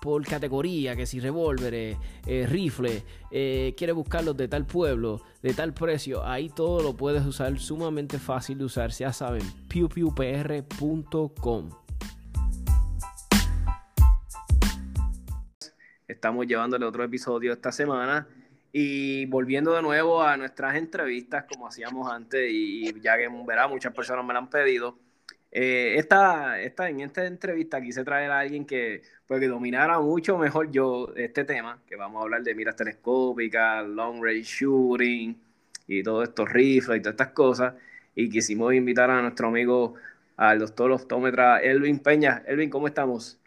por categoría, que si revólveres, eh, rifles, eh, quieres buscarlos de tal pueblo, de tal precio, ahí todo lo puedes usar, sumamente fácil de usar, ya saben, pewpewpr.com. Estamos llevándole otro episodio esta semana y volviendo de nuevo a nuestras entrevistas como hacíamos antes y ya que verá muchas personas me lo han pedido eh, esta, esta, en esta entrevista quise traer a alguien que, pues, dominara mucho mejor yo este tema, que vamos a hablar de miras telescópicas, long range shooting y todos estos rifles y todas estas cosas. Y quisimos invitar a nuestro amigo, al doctor optómetra Elvin Peña. Elvin, ¿cómo estamos?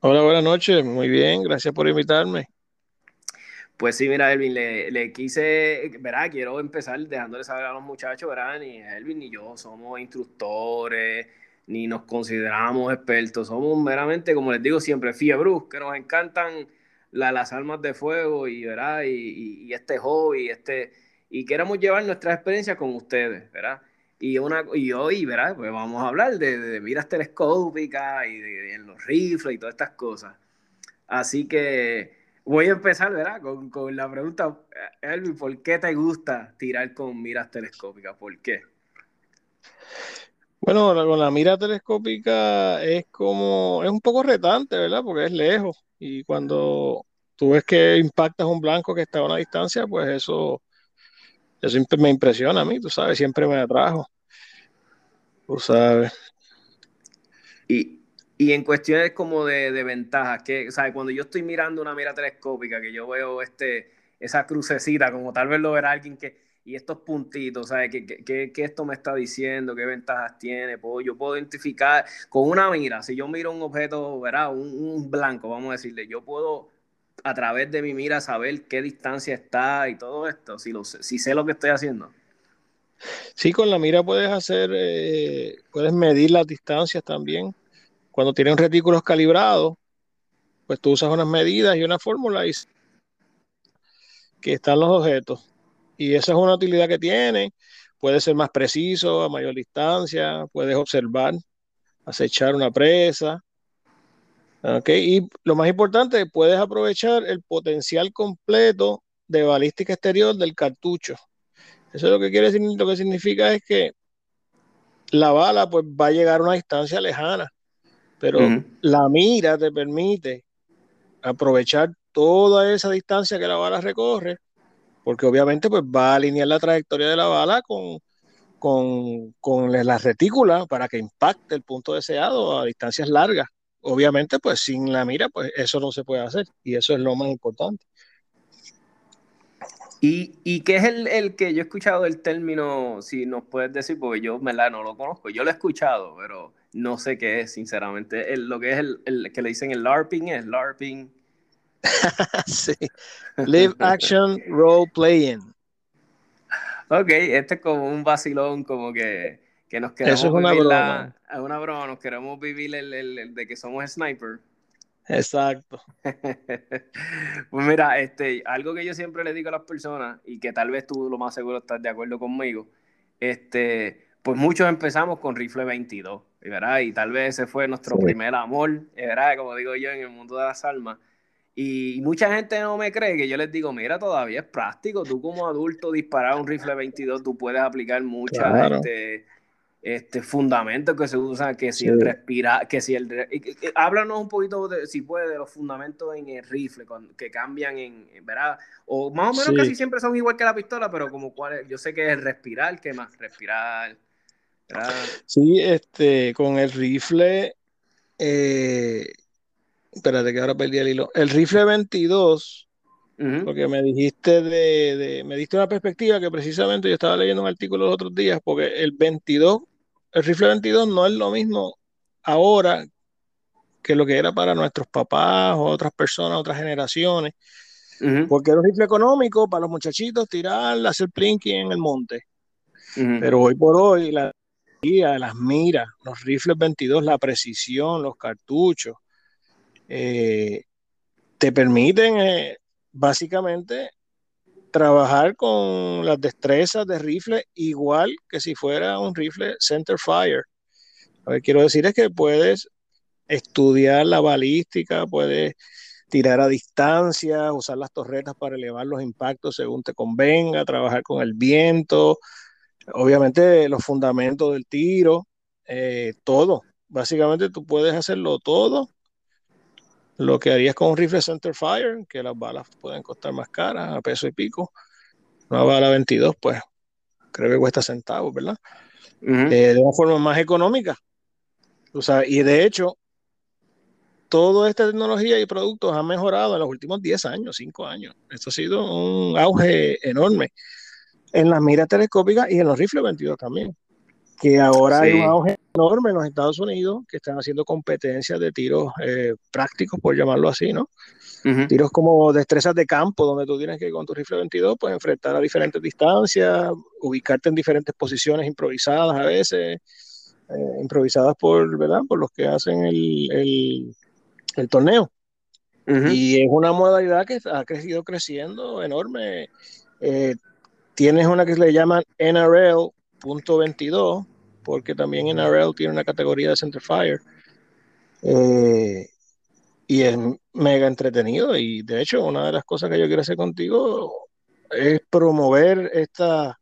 Hola, buenas noches. Muy bien, gracias por invitarme. Pues sí, mira, Elvin, le, quise, ¿verdad? Quiero empezar dejándole saber a los muchachos, ¿verdad? Ni Elvin ni yo somos instructores, ni nos consideramos expertos, somos meramente, como les digo siempre, fiebrus, que nos encantan las armas de fuego y, ¿verdad? Y, este hobby, este, y queremos llevar nuestra experiencia con ustedes, ¿verdad? Y, una, y hoy, ¿verdad? Pues vamos a hablar de, de miras telescópicas y de, de los rifles y todas estas cosas. Así que Voy a empezar, ¿verdad? Con, con, la pregunta, Elvin, ¿por qué te gusta tirar con miras telescópicas? ¿Por qué? Bueno, con la mira telescópica es como, es un poco retante, ¿verdad? Porque es lejos y cuando tú ves que impactas un blanco que está a una distancia, pues eso, eso me impresiona a mí, tú sabes, siempre me atrajo. Tú sabes. Y, y en cuestiones como de, de ventajas, que, ¿sabes? Cuando yo estoy mirando una mira telescópica, que yo veo este, esa crucecita, como tal vez lo verá alguien que, y estos puntitos, ¿sabes? ¿Qué, qué, qué esto me está diciendo? ¿Qué ventajas tiene? ¿Puedo, yo puedo identificar con una mira, si yo miro un objeto, verá, un, blanco, vamos a decirle, yo puedo a través de mi mira saber qué distancia está y todo esto, si, lo, si sé lo que estoy haciendo. Sí, con la mira puedes hacer, eh, puedes medir las distancias también cuando tienen retículos calibrados, pues tú usas unas medidas y una fórmula y que están los objetos. Y esa es una utilidad que tiene. Puede ser más preciso a mayor distancia, puedes observar, acechar una presa. Okay. Y lo más importante, puedes aprovechar el potencial completo de balística exterior del cartucho. Eso es lo que quiere decir, lo que significa es que la bala pues va a llegar a una distancia lejana pero la mira te permite aprovechar toda esa distancia que la bala recorre, porque obviamente pues va a alinear la trayectoria de la bala con, con, con la retícula para que impacte el punto deseado a distancias largas. Obviamente pues sin la mira pues eso no se puede hacer y eso es lo más importante. ¿Y, y qué es el, el, que yo he escuchado el término, si nos puedes decir, porque yo me la no lo conozco, yo lo he escuchado, pero no sé qué es, sinceramente. lo que es el, el, que le dicen el LARPing es LARPing. sí. Live Action Role Playing. Ok, este es como un vacilón, como que, que nos queremos Eso es una vivir broma. La, una broma, nos queremos vivir el, el, el de que somos sniper. Exacto. pues mira, este, algo que yo siempre le digo a las personas, y que tal vez tú lo más seguro estás de acuerdo conmigo, este, pues muchos empezamos con rifle 22, ¿verdad? Y tal vez ese fue nuestro sí. primer amor, ¿verdad? Como digo yo, en el mundo de las armas. Y mucha gente no me cree que yo les digo, mira, todavía es práctico. Tú como adulto disparar un rifle 22, tú puedes aplicar muchas Claro. este, este, fundamentos que se usan, que si Sí. el respirar, que si el... Háblanos un poquito, de, si puede, de los fundamentos en el rifle, con- que cambian en, ¿verdad? O más o menos Sí. casi siempre son igual que la pistola, pero como cuál yo sé que es el respirar, ¿qué más? Respirar, ¿verdad? Sí, este, con el rifle, eh, espérate que ahora perdí el hilo. El rifle 22, Ujú. porque me dijiste de, de- me diste una perspectiva que precisamente yo estaba leyendo un artículo los otros días, porque el 22, el rifle 22 no es lo mismo ahora que lo que era para nuestros papás o otras personas, otras generaciones, porque era un rifle económico para los muchachitos tirar, hacer plinking en el monte. Pero hoy por hoy la las miras, los rifles 22, la precisión, los cartuchos, eh, te permiten eh, básicamente trabajar con las destrezas de rifle igual que si fuera un rifle center fire. Lo que quiero decir es que puedes estudiar la balística, puedes tirar a distancia, usar las torretas para elevar los impactos según te convenga, trabajar con el viento, obviamente los fundamentos del tiro, eh, todo. Básicamente tú puedes hacerlo todo. Lo que harías con un rifle center fire, que las balas pueden costar más caras, a peso y pico. Una bala 22, pues creo que cuesta centavos, ¿verdad? Eh, de una forma más económica. O sea, y de hecho, toda esta tecnología y productos han mejorado en los últimos 10 años, 5 años. Esto ha sido un auge enorme en las miras telescópicas y en los rifles 22 también. Que ahora hay un auge enorme en los Estados Unidos que están haciendo competencias de tiros eh, prácticos, por llamarlo así, ¿no? Tiros como destrezas de campo, donde tú tienes que con tu rifle 22 pues enfrentar a diferentes distancias, ubicarte en diferentes posiciones improvisadas a veces, eh, improvisadas por, ¿verdad? por los que hacen el, el, torneo. Y es una modalidad que ha crecido creciendo enorme. Eh, Tienes una que se le llaman NRL.22, porque también NRL tiene una categoría de Centerfire. Eh, y es mega entretenido. Y de hecho, una de las cosas que yo quiero hacer contigo es promover esta,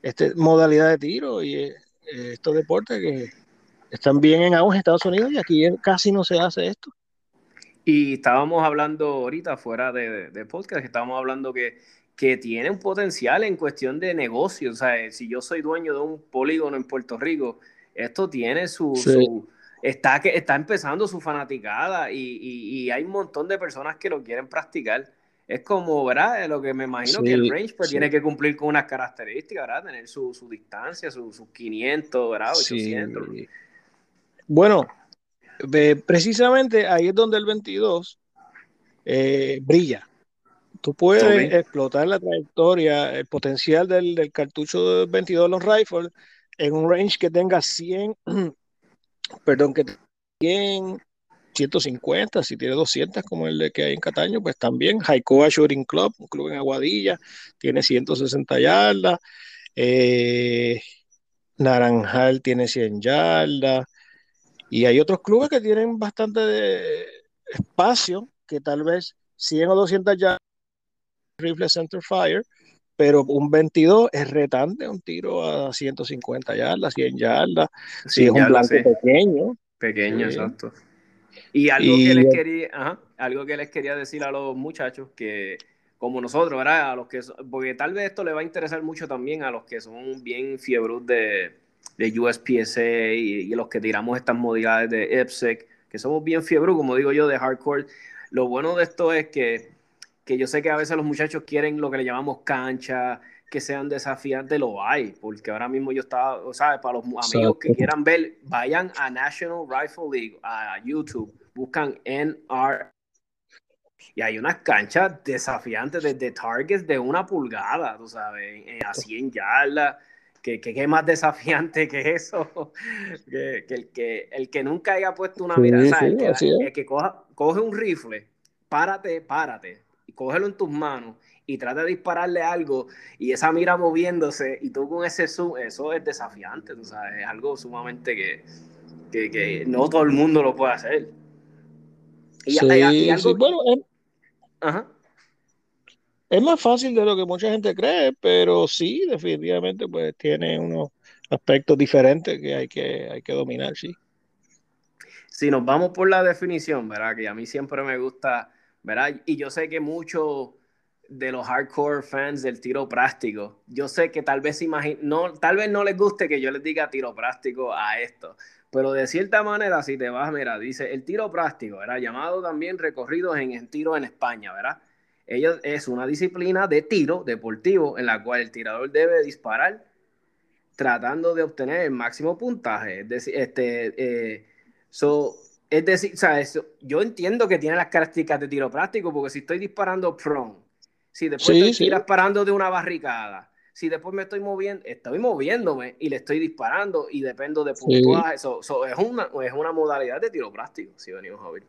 esta modalidad de tiro y eh, estos deportes que están bien en auge en Estados Unidos y aquí casi no se hace esto. Y estábamos hablando ahorita fuera de, de podcast, estábamos hablando que que tiene un potencial en cuestión de negocio. O sea, si yo soy dueño de un polígono en Puerto Rico, esto tiene su, está, que, está empezando su fanaticada y, hay un montón de personas que lo quieren practicar. Es como, ¿verdad? Lo que me imagino que el range pues, tiene que cumplir con unas características, ¿verdad? Tener su, distancia, sus 500, ¿verdad? 800. Bueno, precisamente ahí es donde el 22 eh, brilla Tú puedes explotar la trayectoria, el potencial del, cartucho de 22 los rifles en un range que tenga 100, perdón, que 100, 150, si tiene 200 como el que hay en Cataño, pues también. Jaicoa Shooting Club, un club en Aguadilla, tiene 160 yardas. Eh, Naranjal tiene 100 yardas. Y hay otros clubes que tienen bastante espacio, que tal vez 100 o 200 yardas rifle center fire, pero un 22 es retante, un tiro a 150 yardas, 100 yardas, si es un blanco pequeño. Pequeño, exacto. Y algo que les quería, algo que les quería decir a los muchachos que como nosotros, ¿verdad? A los que porque tal vez esto le va a interesar mucho también a los que son bien fiebros de, de USPSA y, y, los que tiramos estas modalidades de IPSEC, que somos bien fiebros, como digo yo, de hardcore. Lo bueno de esto es que que yo sé que a veces los muchachos quieren lo que le llamamos cancha, que sean desafiantes, lo hay, porque ahora mismo yo estaba, o sea, para los amigos que quieran ver, vayan a National Rifle League, a YouTube, buscan NR y hay unas canchas desafiantes desde targets de una pulgada, tú sabes, a 100 yardas. ¿Qué, qué, más desafiante que eso? que, el, que el que nunca haya puesto una mirada, el, que, coge un rifle, párate, párate, cógelo en tus manos y trata de dispararle algo y esa mira moviéndose y tú con ese zoom, eso es desafiante, tú sabes, es algo sumamente que, que, no todo el mundo lo puede hacer. Y, bueno, es, más fácil de lo que mucha gente cree, pero sí, definitivamente, pues tiene unos aspectos diferentes que hay que, hay que dominar, sí. Si nos vamos por la definición, ¿verdad? Que a mí siempre me gusta ¿verdad? Y yo sé que muchos de los hardcore fans del tiro práctico, yo sé que tal vez no, tal vez no les guste que yo les diga tiro práctico a esto, pero de cierta manera, si te vas, mira, dice el tiro práctico, ¿verdad? Llamado también recorridos en el tiro en España, ¿verdad? Es una disciplina de tiro deportivo en la cual el tirador debe disparar tratando de obtener el máximo puntaje. Decir, este, eh, so, es decir, eso, yo entiendo que tiene las características de tiro práctico, porque si estoy disparando prone, si después estoy disparando de una barricada, si después me estoy moviendo, estoy moviéndome y le estoy disparando y dependo de puntuaje. es, una, es una modalidad de tiro práctico, si venimos a ver.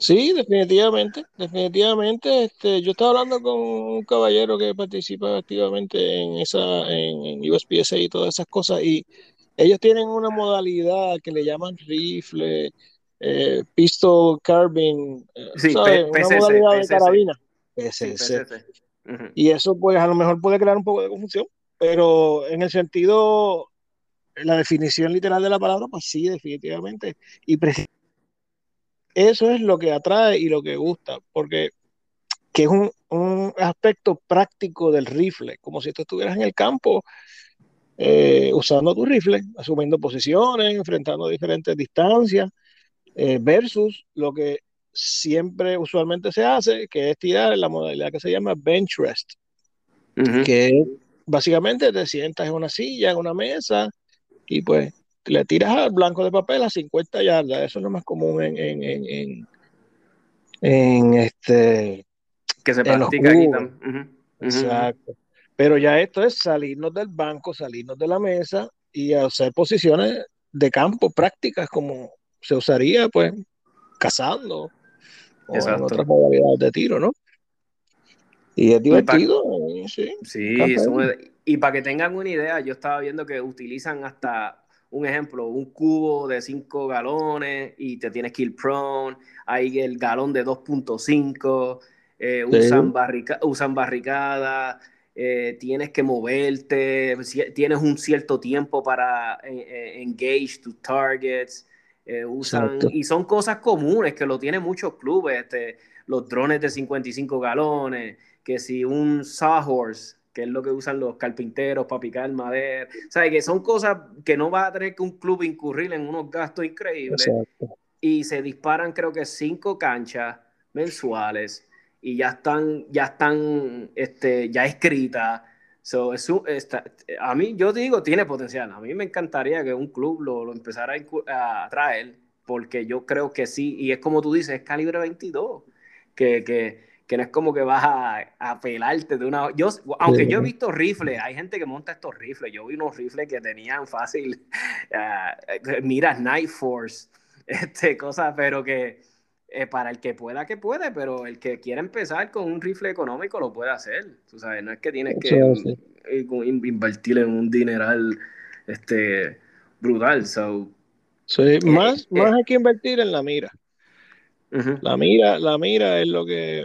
Sí, definitivamente, definitivamente. Este, yo estaba hablando con un caballero que participa activamente en esa, en, USPSA y todas esas cosas, y ellos tienen una modalidad que le llaman rifle, eh, pistol carbine, eh, una modalidad de carabina. Y eso pues a lo mejor puede crear un poco de confusión, pero en el sentido, la definición literal de la palabra, pues sí, definitivamente. Y eso es lo que atrae y lo que gusta, porque que es un, aspecto práctico del rifle, como si tú estuvieras en el campo eh, usando tu rifle, asumiendo posiciones, enfrentando diferentes distancias, eh, versus lo que siempre usualmente se hace, que es tirar en la modalidad que se llama bench rest, que básicamente te sientas en una silla, en una mesa, y pues le tiras al blanco de papel a 50 yardas. Eso es lo más común en, en, en, este. Que se practica aquí también. Exacto. Pero ya esto es salirnos del banco, salirnos de la mesa y hacer posiciones de campo prácticas como se usaría, pues, cazando o en otras modalidades de tiro, ¿no? Y es divertido. sí, sí y para que tengan una idea, yo estaba viendo que utilizan hasta un ejemplo, un cubo de 5 galones y te tienes que ir prone, hay el galón de 2.5, eh, usan, usan barricada, eh, tienes que moverte, tienes un cierto tiempo para eh, engage tus targets, usan, y son cosas comunes que lo tienen muchos clubes, este, los drones de 55 galones, que si un sawhorse que es lo que usan los carpinteros para picar madera. O sea, que son cosas que no va a tener que un club incurrir en unos gastos increíbles. Y se disparan, creo que cinco canchas mensuales y ya están, ya están, este, ya escritas. So, a mí, yo digo, tiene potencial. A mí me encantaría que un club lo, lo empezara a, a, traer, porque yo creo que sí, y es como tú dices, es calibre 22, que, que que no es como que vas a, a pelarte de una... Yo, aunque yo he visto rifles, hay gente que monta estos rifles, yo vi unos rifles que tenían fácil, uh, mira, Night Force, este, cosas, pero que eh, para el que pueda, que puede, pero el que quiera empezar con un rifle económico lo puede hacer, tú sabes, no es que tienes que invertir en un dineral este, brutal, so... Sí, más, más hay que invertir en la mira. La mira, la mira es lo que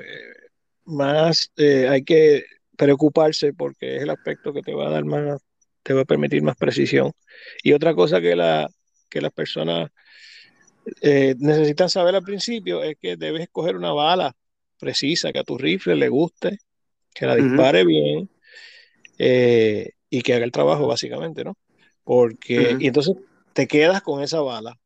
más eh, hay que preocuparse porque es el aspecto que te va a dar más, te va a permitir más precisión. Y otra cosa que, la, que las personas eh, necesitan saber al principio es que debes escoger una bala precisa, que a tu rifle le guste, que la dispare bien eh, y que haga el trabajo básicamente, ¿no? Porque, y entonces te quedas con esa bala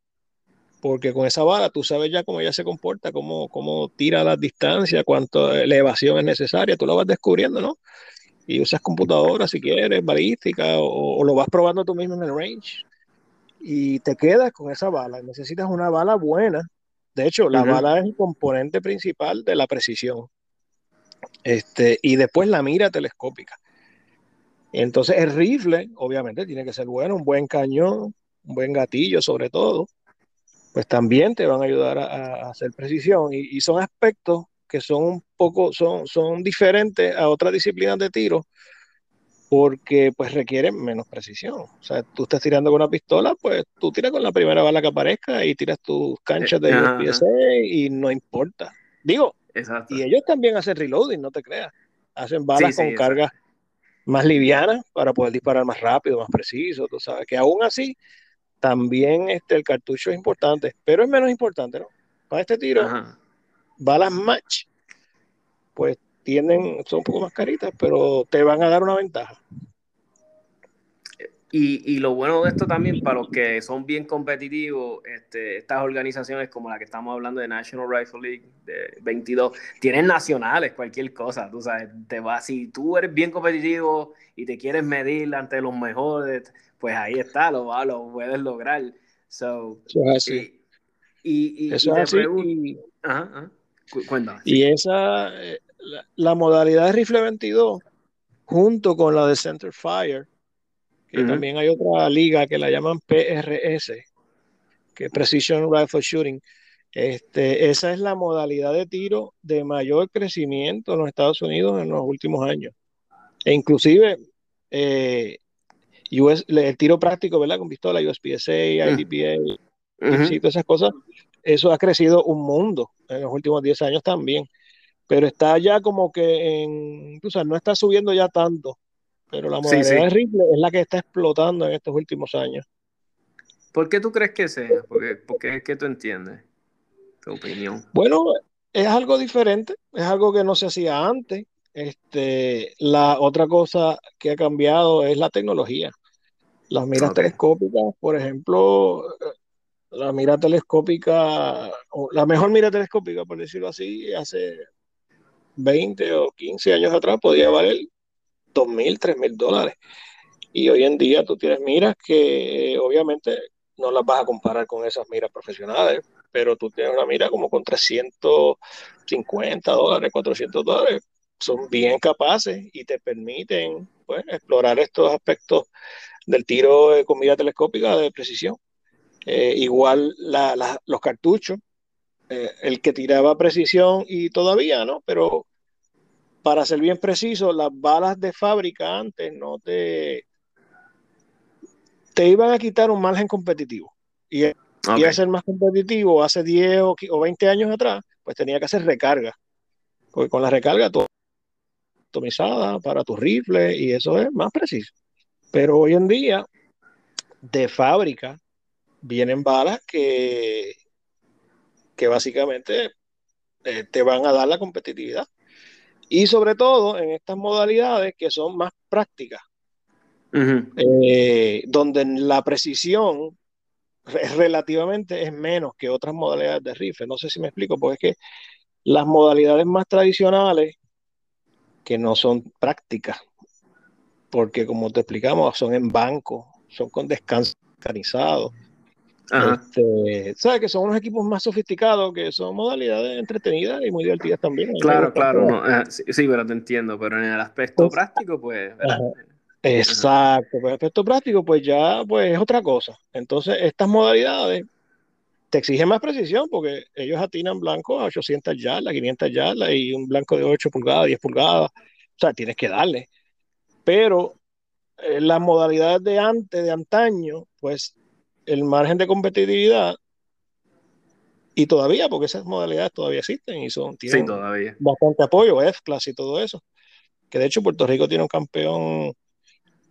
porque con esa bala tú sabes ya cómo ella se comporta, cómo, cómo tira las distancias, cuánto elevación es necesaria, tú lo vas descubriendo, ¿no? Y usas computadora si quieres, balística, o, lo vas probando tú mismo en el range. Y te quedas con esa bala. Necesitas una bala buena. De hecho, la bala es el componente principal de la precisión. Este, y después la mira telescópica. Entonces el rifle, obviamente, tiene que ser bueno, un buen cañón, un buen gatillo sobre todo pues también te van a ayudar a, hacer precisión. Y, son aspectos que son un poco, son, son diferentes a otras disciplinas de tiro porque pues requieren menos precisión. O sea, tú estás tirando con una pistola, pues tú tiras con la primera bala que aparezca y tiras tus canchas de USPSA y no importa. Digo, y ellos también hacen reloading, no te creas. Hacen balas con cargas más livianas para poder disparar más rápido, más preciso, tú sabes, que aún así también este, el cartucho es importante, pero es menos importante, ¿no? Para este tiro, balas match, pues tienen, son un poco más caritas, pero te van a dar una ventaja. Y, y, lo bueno de esto también, para los que son bien competitivos, este, estas organizaciones como la que estamos hablando de National Rifle League de 22, tienen nacionales, cualquier cosa, tú sabes, te va, si tú eres bien competitivo y te quieres medir ante los mejores, pues ahí está, lo, lo puedes lograr. So, Y, y, y, y esa, la, modalidad de rifle 22 junto con la de Center Fire, que también hay otra liga que la llaman PRS, que es Precision Rifle Shooting. Este, esa es la modalidad de tiro de mayor crecimiento en los Estados Unidos en los últimos años. E inclusive eh, el tiro práctico, ¿verdad? Con pistola, USPSA, IDPA, y todas esas cosas, eso ha crecido un mundo en los últimos 10 años también. Pero está ya como que en, o sea, no está subiendo ya tanto, pero la modalidad de rifle es la que está explotando en estos últimos años. ¿Por qué tú crees que sea? Porque, porque es que tú entiendes tu opinión. Bueno, es algo diferente, es algo que no se hacía antes. Este, la otra cosa que ha cambiado es la tecnología. Las miras telescópicas, por ejemplo, la mira telescópica, la mejor mira telescópica, por decirlo así, hace 20 o 15 años atrás podía valer 2 mil, 3 mil dólares. Y hoy en día tú tienes miras que obviamente no las vas a comparar con esas miras profesionales, pero tú tienes una mira como con 350 dólares, 400 dólares. Son bien capaces y te permiten pues, explorar estos aspectos del tiro con mira telescópica de precisión. Eh, igual los cartuchos, eh, el que tiraba precisión y todavía, ¿no? Pero para ser bien preciso, las balas de fábrica antes no te, te iban a quitar un margen competitivo. Y, okay. a ser más competitivo hace 10 o 20 años atrás, pues tenía que hacer recarga. Porque con la recarga todo optimizada para tu rifle y eso es más preciso. Pero hoy en día, de fábrica, vienen balas que, que básicamente eh, te van a dar la competitividad. Y sobre todo en estas modalidades que son más prácticas, eh, donde la precisión relativamente es menos que otras modalidades de rifle. No sé si me explico, porque es que las modalidades más tradicionales, que no son prácticas, porque como te explicamos, son en banco, son con descanso organizado, este, ¿Sabes? Que son unos equipos más sofisticados, que son modalidades entretenidas y muy divertidas también. Claro, claro, eh, sí, pero te entiendo, pero en el aspecto práctico, pues... Exacto, en el aspecto práctico, pues ya pues es otra cosa. Entonces, estas modalidades te exigen más precisión porque ellos atinan blanco a 800 yardas, 500 yardas y un blanco de 8 pulgadas, 10 pulgadas. O sea, tienes que darle. Pero eh, las modalidades de antes, de antaño, pues el margen de competitividad y todavía, porque esas modalidades todavía existen y son, tienen bastante apoyo, F-Class y todo eso. Que de hecho Puerto Rico tiene un campeón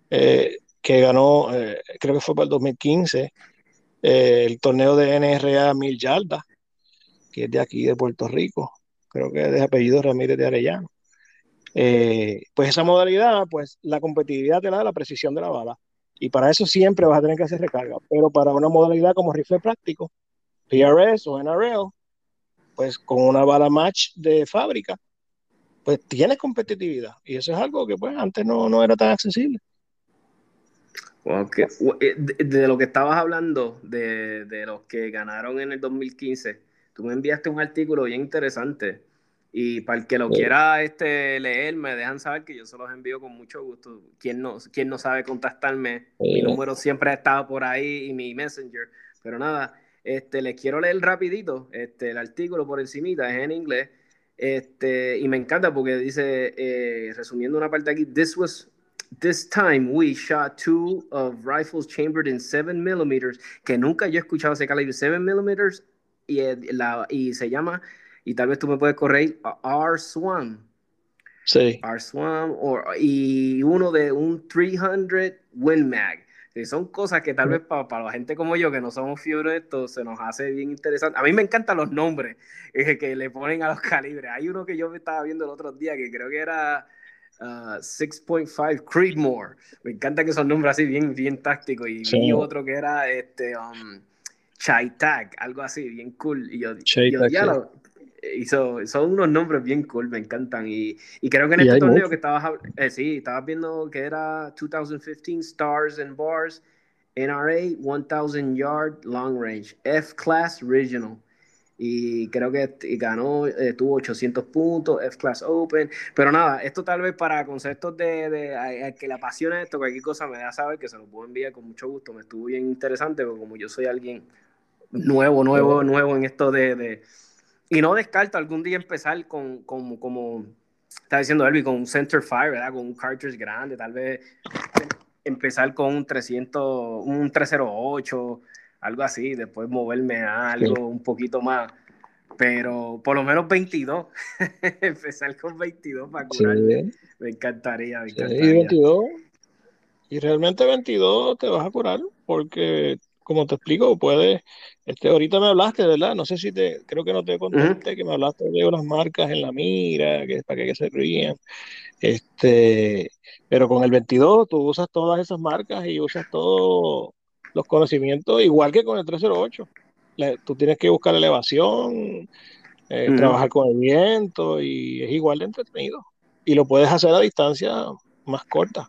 eh, que ganó, eh, creo que fue para el 2015, eh, el torneo de NRA Mil Yardas, que es de aquí, de Puerto Rico. Creo que es de apellido Ramírez de Arellano. pues esa modalidad, pues la competitividad te da la precisión de la bala. Y para eso siempre vas a tener que hacer recarga. Pero para una modalidad como rifle práctico, PRS o NRL, pues con una bala match de fábrica, pues tienes competitividad. Y eso es algo que pues antes no, no era tan accesible. Eh, de, lo que estabas hablando, de, de los que ganaron en el 2015, tú me enviaste un artículo bien interesante y para el que lo quiera este, leer, me dejan saber que yo se los envío con mucho gusto. Quien no, quien no sabe contactarme, mi número siempre ha estado por ahí y mi messenger. Pero nada, este, les quiero leer rapidito este, el artículo por encimita, es en inglés. Este, y me encanta porque dice, eh, resumiendo una parte aquí, this was This time we shot two of rifles chambered in 7 millimeters, que nunca yo he escuchado ese calibre 7 millimeters, y, eh, la, y se llama y tal vez tú me puedes correr R-Swam. Sí. R-Swam y uno de un 300 Win Mag. son cosas que tal vez para, la gente como yo, que no somos fiebre de esto, se nos hace bien interesante. A mí me encantan los nombres que le ponen a los calibres. Hay uno que yo me estaba viendo el otro día que creo que era 6.5 uh, Creedmoor. Me encanta que son nombres así bien, bien tácticos. Y vi otro que era este, um, Chai Tag, algo así, bien cool. Y yo, yo ya lo, hizo, son unos nombres bien cool, me encantan. Y, y creo que en este torneo que estabas, eh, sí, estabas viendo que era 2015 Stars and Bars, NRA 1000 Yard Long Range, F Class Regional. y creo que ganó, eh, tuvo 800 puntos, F-Class Open, pero nada, esto tal vez para conceptos de, de, que le apasiona esto, cualquier cosa me da saber que se lo puedo enviar con mucho gusto, me estuvo bien interesante, porque como yo soy alguien nuevo, nuevo, nuevo en esto de, de y no descarto algún día empezar con, con como está diciendo Elvi, con un center fire, ¿verdad? Con un cartridge grande, tal vez empezar con un 300, un 308, algo así, después moverme a algo un poquito más, pero por lo menos 22, empezar con 22 para curarme, me encantaría, me encantaría. y 22, y realmente 22 te vas a curar, porque como te explico, puedes, este, ahorita me hablaste, ¿verdad? No sé si te, creo que no te conté, que me hablaste de unas marcas en la mira, que para que, se rían. Este, pero con el 22 tú usas todas esas marcas y usas todos los conocimientos, igual que con el 308. tú tienes que buscar elevación, eh, trabajar con el viento y es igual de entretenido. Y lo puedes hacer a distancia más corta.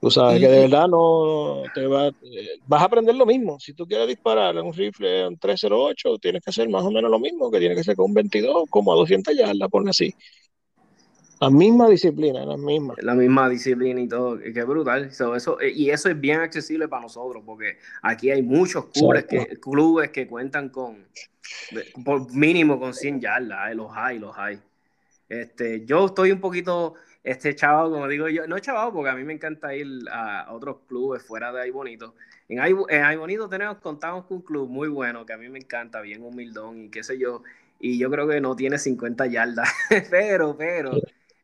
Tú sabes que de verdad no te va, eh, vas a aprender lo mismo. Si tú quieres disparar en un rifle en 308, tienes que hacer más o menos lo mismo, que tiene que ser con un 22, como a 200 yardas, pone así. La misma disciplina, la misma. La misma disciplina y todo, que brutal. eso, eh, y eso es bien accesible para nosotros, porque aquí hay muchos clubes, que, clubes que cuentan con, por mínimo con 100 yardas, los hay, los hay. Este, yo estoy un poquito este chaval, como digo yo, no chaval, porque a mí me encanta ir a otros clubes fuera de ahí bonito. En ahí, en bonito tenemos, contamos con un club muy bueno que a mí me encanta, bien humildón y qué sé yo. Y yo creo que no tiene 50 yardas, pero, pero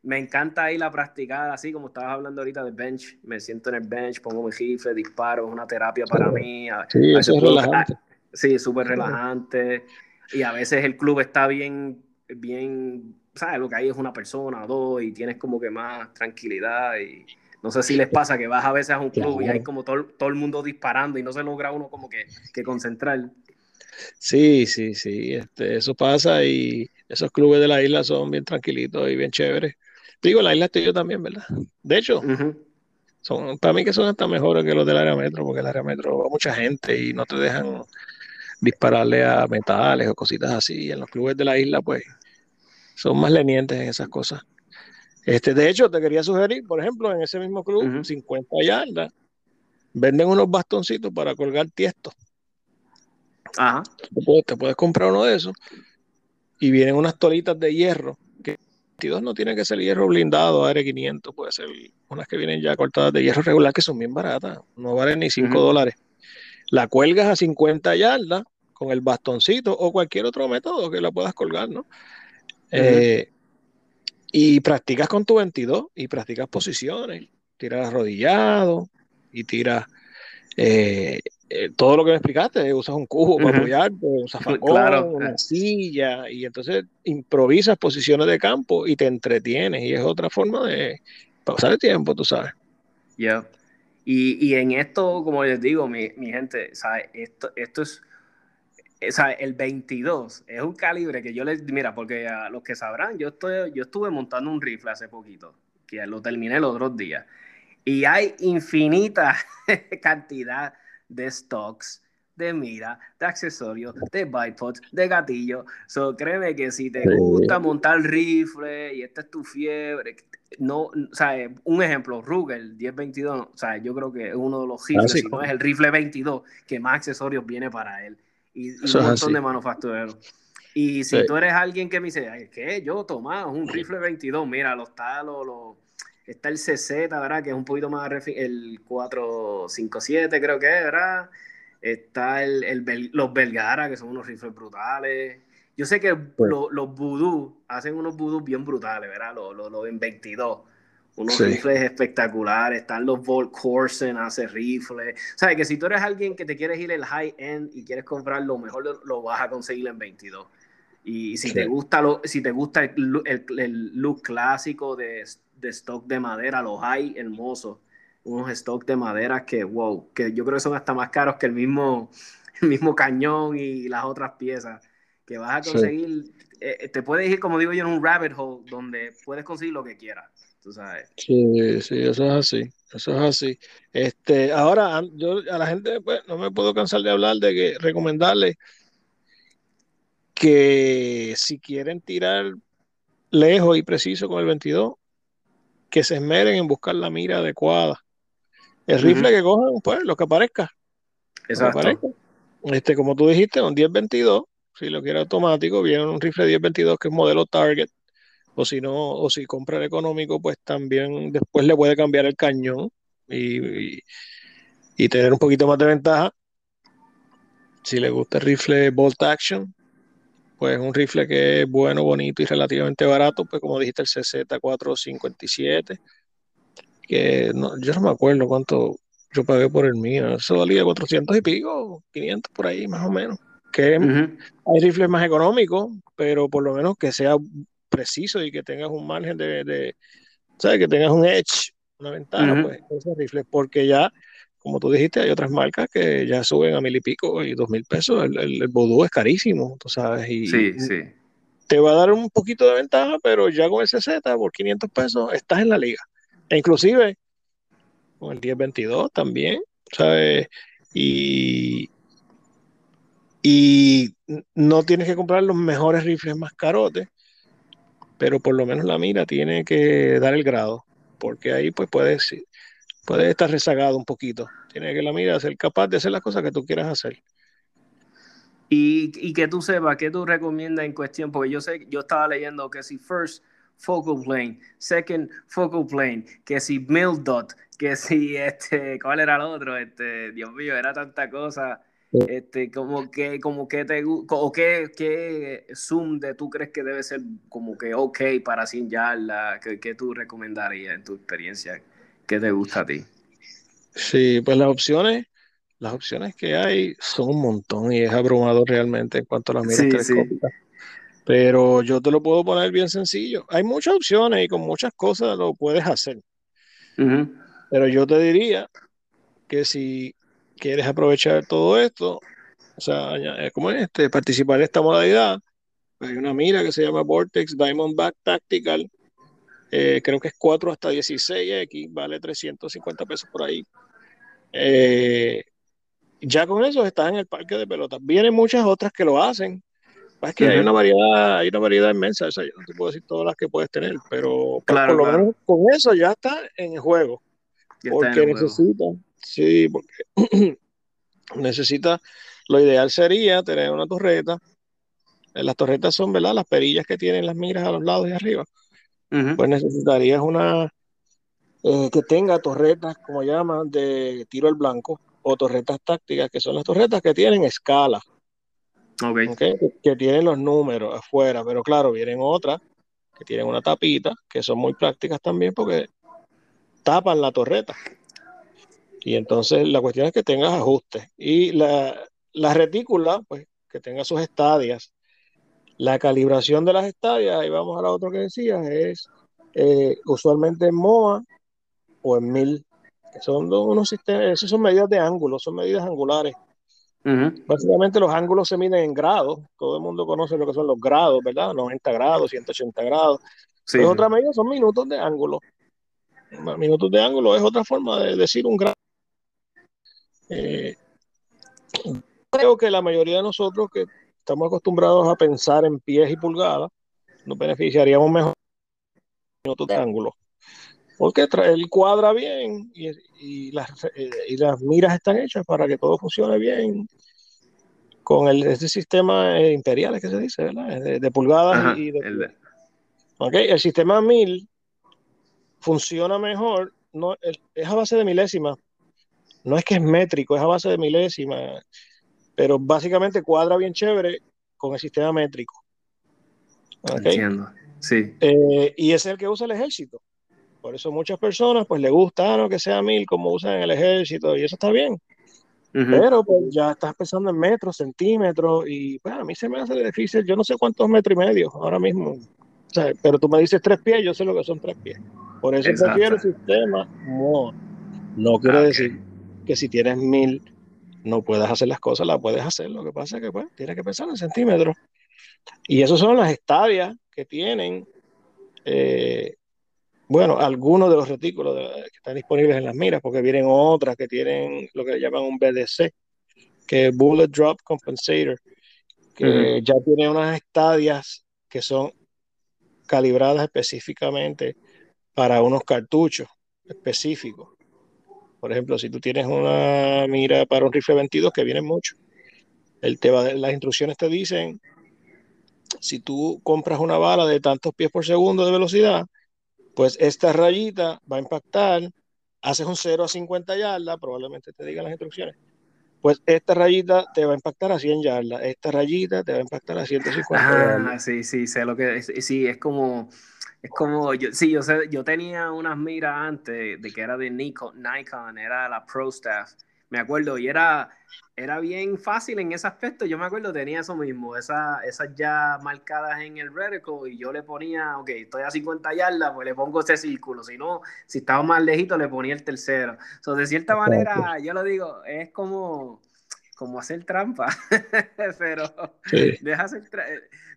me encanta ir a practicar así como estabas hablando ahorita de bench. Me siento en el bench, pongo mi rifle, disparo, es una terapia para mí. Sí, es relajante. Sí, súper relajante. Y a veces el club está bien, bien ¿sabes? Lo que hay es una persona o dos y tienes como que más tranquilidad y no sé si les pasa que vas a veces a un club y hay como todo, todo, el mundo disparando y no se logra uno como que, que concentrar. Sí, sí, sí, este, eso pasa y esos clubes de la isla son bien tranquilitos y bien chéveres. Digo, la isla estoy yo también, ¿verdad? De hecho, son, para mí que son hasta mejores que los del área metro, porque el área metro va mucha gente y no te dejan dispararle a metales o cositas así. Y en los clubes de la isla, pues, son más lenientes en esas cosas. Este, de hecho, te quería sugerir, por ejemplo, en ese mismo club, 50 yardas, venden unos bastoncitos para colgar tiestos. Ajá. Te puedes, comprar uno de esos y vienen unas tolitas de hierro, que 22 no tiene que ser hierro blindado, AR500, puede ser unas que vienen ya cortadas de hierro regular que son bien baratas, no valen ni 5 dólares. La cuelgas a 50 yardas con el bastoncito o cualquier otro método que la puedas colgar, ¿no? Eh, y practicas con tu 22 y practicas posiciones, tiras arrodillado y tiras eh, eh, todo lo que me explicaste, usas un cubo para apoyarte, usas facón, una silla, y entonces improvisas posiciones de campo y te entretienes, y es otra forma de pasar el tiempo, tú sabes. Ya. Y, y, en esto, como les digo, mi, mi gente, ¿sabes? Esto, esto es el 22 es un calibre que yo les, mira, porque a los que sabrán, yo, estoy, yo estuve montando un rifle hace poquito, que lo terminé los otros días, y hay infinita cantidad de stocks, de mira, de accesorios, de bipods, de gatillo. So, créeme que si te gusta montar rifle y esta es tu fiebre, no, o sea, un ejemplo, Ruger 1022, o sea, yo creo que es uno de los rifles, si no es el rifle 22, que más accesorios viene para él y, un montón de manufactureros. Y si tú eres alguien que me dice, ¿qué? Yo, Tomás, un rifle 22, mira, lo está, lo, está el CZ, ¿verdad? Que es un poquito más, el 457 creo que es, ¿verdad? Está el, el, los Belgara, que son unos rifles brutales. Yo sé que los Voodoo hacen unos Voodoo bien brutales, ¿verdad? Los, los, los en 22 unos rifles espectaculares, están los Volt Corsen, hace rifles. sabes que si tú eres alguien que te quieres ir el high end y quieres comprar lo mejor, lo, vas a conseguir en 22. Y si te gusta lo, si te gusta el, el, look clásico de, de, stock de madera, los hay hermosos. Unos stock de madera que, wow, que yo creo que son hasta más caros que el mismo, el mismo cañón y las otras piezas. Que vas a conseguir, eh, te puedes ir, como digo yo, en un rabbit hole donde puedes conseguir lo que quieras. Sí, sí, eso es así, eso es así. Este, ahora, yo a la gente, pues, no me puedo cansar de hablar de que recomendarle que si quieren tirar lejos y preciso con el 22, que se esmeren en buscar la mira adecuada. El rifle que cojan, pues lo que aparezca. Exacto. Este, como tú dijiste, un 10-22, si lo quiere automático, viene un rifle 10-22 que es modelo Target, o si no, o si compra el económico, pues también después le puede cambiar el cañón y, y tener un poquito más de ventaja. Si le gusta el rifle Bolt Action, pues un rifle que es bueno, bonito y relativamente barato, pues como dijiste, el CZ457, que no, yo no me acuerdo cuánto yo pagué por el mío, eso valía 400 y pico, 500 por ahí más o menos, que hay rifles más económicos, pero por lo menos que sea preciso y que tengas un margen de, de ¿sabes? Que tengas un edge, una ventaja, pues esos rifles, porque ya como tú dijiste, hay otras marcas que ya suben a mil y pico y dos mil pesos. El, el, es carísimo, tú sabes. Y, sí, sí. Te va a dar un poquito de ventaja, pero ya con el CZ por 500 pesos estás en la liga. E inclusive con el 1022 también, ¿sabes? Y, y no tienes que comprar los mejores rifles más carotes, pero por lo menos la mira tiene que dar el grado, porque ahí pues puedes puede estar rezagado un poquito. Tiene que la mira ser capaz de hacer las cosas que tú quieras hacer. Y, y que tú sepas, ¿qué tú recomiendas en cuestión? Porque yo sé, yo estaba leyendo que si first focal plane, second focal plane, que si mill dot, que si este, ¿cuál era el otro? Este, Dios mío, era tanta cosa. Este, como que, como que te o qué, qué zoom de tú crees que debe ser como que ok para sin yardas, ¿qué, ¿qué tú recomendarías en tu experiencia? ¿Qué te gusta a ti? Sí, pues las opciones, las opciones que hay son un montón y es abrumador realmente en cuanto a las miras telescópicas. Pero yo te lo puedo poner bien sencillo. Hay muchas opciones y con muchas cosas lo puedes hacer. Pero yo te diría que si quieres aprovechar todo esto, o sea, como este, participar en esta modalidad, hay una mira que se llama Vortex Diamondback Tactical, eh, creo que es 4 hasta 16X, vale 350 pesos por ahí. Eh, ya con eso estás en el parque de pelotas. Vienen muchas otras que lo hacen. Es que hay una variedad, hay una variedad inmensa. yo no te puedo decir todas las que puedes tener, pero por lo menos con eso ya está en el juego. porque necesita, sí, porque necesita, lo ideal sería tener una torreta. Las torretas son, ¿verdad? Las perillas que tienen las miras a los lados y arriba pues necesitarías una eh, que tenga torretas, como llaman, de tiro al blanco o torretas tácticas, que son las torretas que tienen escala. Que, tienen los números afuera, pero claro, vienen otras que tienen una tapita, que son muy prácticas también porque tapan la torreta. Y entonces la cuestión es que tengas ajustes. Y la, la retícula, pues que tenga sus estadias la calibración de las estadias, y vamos a la otra que decías, es eh, usualmente en MOA o en MIL, que son unos sistemas, esos son medidas de ángulo, son medidas angulares. Básicamente los ángulos se miden en grados, todo el mundo conoce lo que son los grados, ¿verdad? 90 grados, 180 grados. Sí. otra medida son minutos de ángulo. Minutos de ángulo es otra forma de decir un grado. Eh, creo que la mayoría de nosotros que estamos acostumbrados a pensar en pies y pulgadas, nos beneficiaríamos mejor en otro ángulo. Porque el cuadra bien y, las, eh, y, las, miras están hechas para que todo funcione bien con el, este sistema eh, imperial, que se dice, ¿verdad? De, pulgadas y de... El, el sistema 1000 funciona mejor, no, es a base de milésima. No es que es métrico, es a base de milésima pero básicamente cuadra bien chévere con el sistema métrico. Entiendo, sí. Eh, y es el que usa el ejército. Por eso muchas personas pues le gusta ah, que sea mil como usan en el ejército y eso está bien. Pero pues ya estás pensando en metros, centímetros y pues a mí se me hace difícil, yo no sé cuántos metros y medio ahora mismo. O sea, pero tú me dices tres pies, yo sé lo que son tres pies. Por eso prefiero el sistema no. No quiere decir que si tienes mil no puedes hacer las cosas, las puedes hacer. Lo que pasa es que pues, tienes que pensar en centímetros. Y esas son las estadias que tienen, eh, bueno, algunos de los retículos que están disponibles en las miras, porque vienen otras que tienen lo que llaman un BDC, que es Bullet Drop Compensator, que ya tiene unas estadias que son calibradas específicamente para unos cartuchos específicos. Por ejemplo, si tú tienes una mira para un rifle 22 que viene mucho, el te las instrucciones te dicen, si tú compras una bala de tantos pies por segundo de velocidad, pues esta rayita va a impactar, haces un 0 a 50 yardas, probablemente te digan las instrucciones, pues esta rayita te va a impactar a 100 yardas, esta rayita te va a impactar a 150 yardas. Ah, sí, sí, sé lo que es. Sí, es como, es como, yo, sí, yo sé, yo tenía unas miras antes de que era de Nikon, Nikon, era la Pro Staff, me acuerdo, y era, era bien fácil en ese aspecto. Yo me acuerdo, tenía eso mismo, esas ya marcadas en el reticle y yo le ponía, ok, estoy a 50 yardas, pues le pongo ese círculo. Si no, si estaba más lejito, le ponía el tercero. So, de cierta manera, yo lo digo, es como, como hacer trampa, pero deja hacer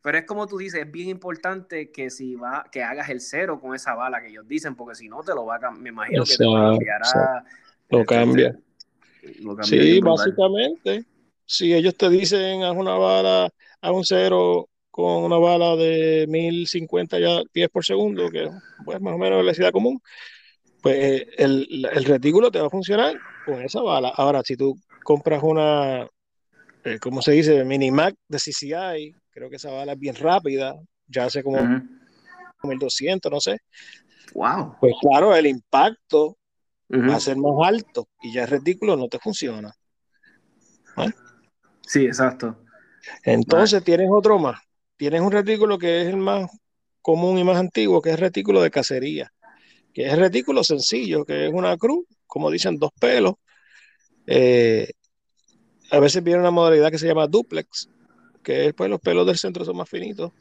pero es como tú dices, es bien importante que si va, que hagas el cero con esa bala que ellos dicen, porque si no te lo va a me imagino que te cambiará. Lo cambia. Sí, básicamente, si ellos te dicen haz una bala, a un cero con una bala de 1050 ya pies por segundo, que es pues, más o menos la velocidad común, pues el, el, retículo te va a funcionar con esa bala. Ahora, si tú compras una, eh, ¿cómo se dice? Minimac de CCI, creo que esa bala es bien rápida, ya hace como, como el 200, no sé. Wow. Pues claro, el impacto va a ser más alto y ya el retículo no te funciona. Sí, exacto. Entonces tienes otro más. Tienes un retículo que es el más común y más antiguo, que es el retículo de cacería, que es el retículo sencillo, que es una cruz, como dicen, dos pelos. Eh, a veces viene una modalidad que se llama duplex, que después pues, los pelos del centro son más finitos.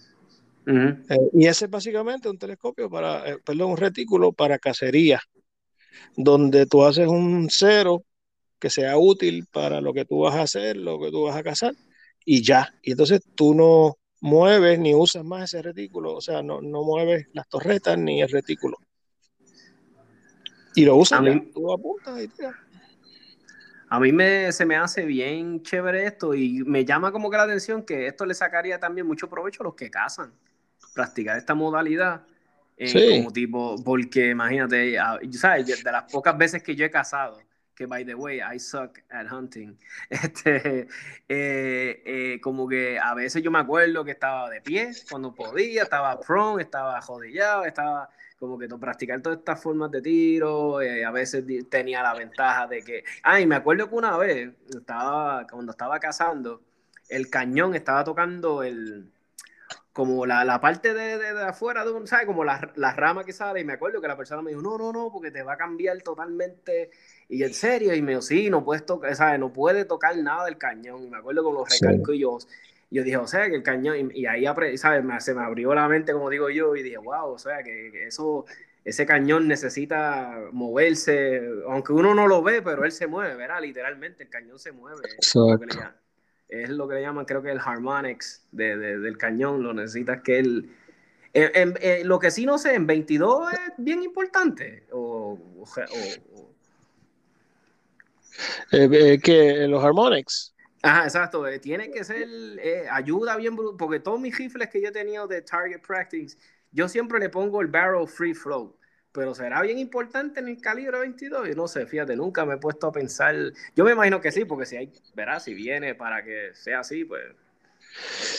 Eh, y ese es básicamente un telescopio para, eh, perdón, un retículo para cacería donde tú haces un cero que sea útil para lo que tú vas a hacer, lo que tú vas a cazar, y ya. Y entonces tú no mueves ni usas más ese retículo, o sea, no, mueves las torretas ni el retículo. Y lo usas, tú apuntas y tiras. A mí me, se me hace bien chévere esto y me llama como que la atención que esto le sacaría también mucho provecho a los que cazan. Practicar esta modalidad como tipo, porque imagínate, ah, ¿sabes? De las pocas veces que yo he cazado, que by the way, I suck at hunting, este, eh, eh, como que a veces yo me acuerdo que estaba de pie cuando podía, estaba prone, estaba jodillado, estaba como que practicar todas estas formas de tiro, eh, a veces tenía la ventaja de que, ay, me acuerdo que una vez, estaba, cuando estaba cazando, el cañón estaba tocando el, como la, la parte de, de, afuera, de, ¿sabes? Como la, la, rama que sale. Y me acuerdo que la persona me dijo, no, no, no, porque te va a cambiar totalmente. Y en serio, y me dijo, sí, no puedes tocar, ¿sabes? No puede tocar nada del cañón. Y me acuerdo con los recalcos y yo, yo dije, o sea, que el cañón, y, ahí, ¿sabes? Me, se me abrió la mente, como digo yo, y dije, wow, o sea, que, eso, ese cañón necesita moverse, aunque uno no lo ve, pero él se mueve, ¿verdad? Literalmente, el cañón se mueve. Exacto es lo que le llaman, creo que el harmonics de, del cañón, lo necesitas que él... lo que sí no sé, en 22 es bien importante. O, eh, eh, que los harmonics. Ajá, exacto. Eh, tiene que ser, ayuda bien, porque todos mis rifles que yo he tenido de Target Practice, yo siempre le pongo el barrel free flow pero será bien importante en el calibre 22. Yo no sé, fíjate, nunca me he puesto a pensar. Yo me imagino que sí, porque si hay, verás, si viene para que sea así, pues.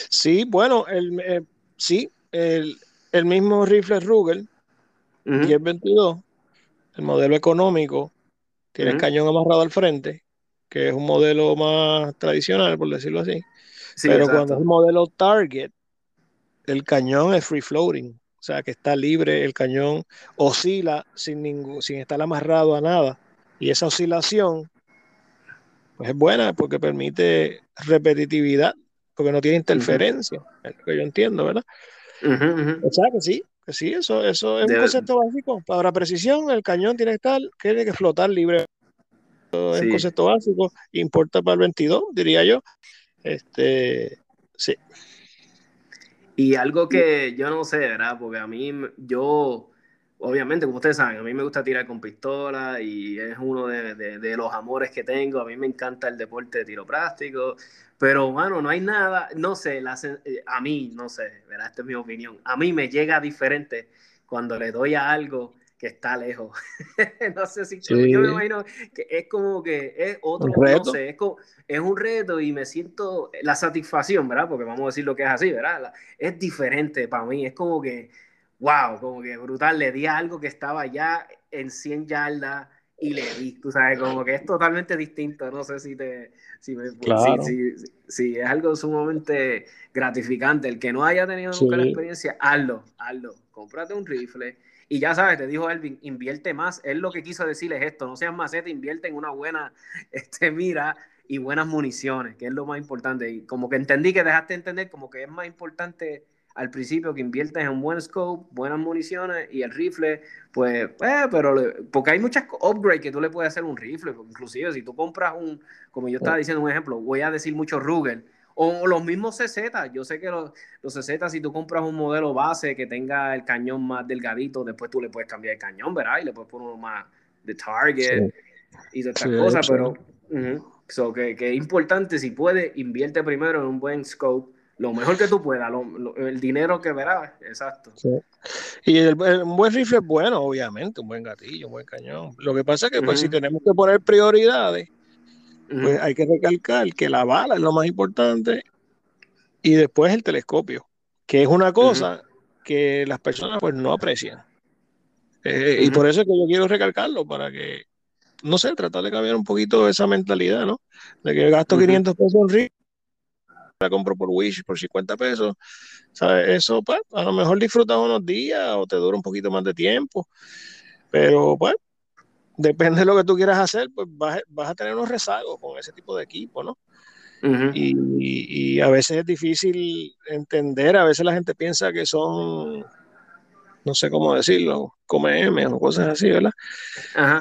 Sí, bueno, el, eh, sí, el, mismo rifle Ruger, 1022, el modelo económico, tiene el cañón amarrado al frente, que es un modelo más tradicional, por decirlo así. pero cuando es el modelo Target, el cañón es free floating. O sea, que está libre, el cañón oscila sin, ningún, sin estar amarrado a nada. Y esa oscilación pues es buena porque permite repetitividad, porque no tiene interferencia, es lo que yo entiendo, ¿verdad? O sea, que sí, que sí, eso, eso es un concepto básico. Para precisión, el cañón tiene que estar, tiene que flotar libre. Es un concepto básico, importa para el 22, diría yo. Este, sí. Y algo que yo no sé, ¿verdad? Porque a mí, yo, obviamente, como ustedes saben, a mí me gusta tirar con pistola y es uno de, de, los amores que tengo. A mí me encanta el deporte de tiro práctico, pero bueno, no hay nada, no sé, eh, a mí, no sé, ¿verdad? esta es mi opinión. A mí me llega diferente cuando le doy a algo que está lejos. no sé si yo me imagino que es como que es otro, no sé, es, es un reto y me siento la satisfacción, ¿verdad? Porque vamos a decir lo que es así, ¿verdad? Es diferente para mí, es como que wow, como que brutal, le di algo que estaba ya en 100 yardas y le di, tú sabes, como que es totalmente distinto, no sé si te, si, es algo sumamente gratificante, el que no haya tenido nunca la experiencia, hazlo, hazlo, cómprate un rifle, y ya sabes, te dijo Elvin, invierte más, él lo que quiso decir es esto, no seas maceta, invierte en una buena este, mira y buenas municiones, que es lo más importante, y como que entendí que dejaste entender como que es más importante al principio que inviertes en un buen scope, buenas municiones y el rifle, pues, eh, pero porque hay muchas upgrades que tú le puedes hacer un rifle, inclusive si tú compras un, como yo estaba diciendo un ejemplo, voy a decir mucho Ruger, o los mismos CZ, yo sé que los, los CZ, si tú compras un modelo base que tenga el cañón más delgadito, después tú le puedes cambiar el cañón, ¿verdad? Y le puedes poner uno más de target y de otras cosas, pero uh que, que, es importante, si puede, invierte primero en un buen scope lo mejor que tú puedas, el dinero que verás, exacto. Y el, un buen rifle es bueno, obviamente, un buen gatillo, un buen cañón. Lo que pasa es que, pues, si tenemos que poner prioridades, pues hay que recalcar que la bala es lo más importante y después el telescopio, que es una cosa que las personas, pues, no aprecian. Eh, y por eso es que yo quiero recalcarlo, para que, no sé, tratar de cambiar un poquito esa mentalidad, ¿no? De que gasto 500 pesos en rifle la compro por Wish por 50 pesos. ¿Sabes? Eso, pues, a lo mejor disfrutas unos días o te dura un poquito más de tiempo. Pero, pues, depende de lo que tú quieras hacer, pues vas, a tener unos rezagos con ese tipo de equipo, ¿no? y, a veces es difícil entender, a veces la gente piensa que son, no sé cómo decirlo, come M o cosas así, ¿verdad?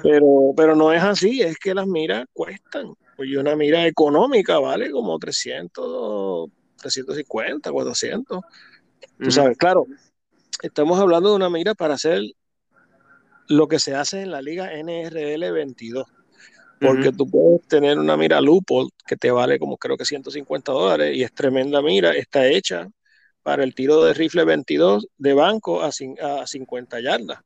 Pero, pero no es así, es que las miras cuestan. Pues una mira económica vale como 300, 350, 400. Tú sabes, claro, estamos hablando de una mira para hacer lo que se hace en la liga NRL 22. Porque tú puedes tener una mira Loophole que te vale como creo que 150 dólares y es tremenda mira, está hecha para el tiro de rifle 22 de banco a, a 50 yardas.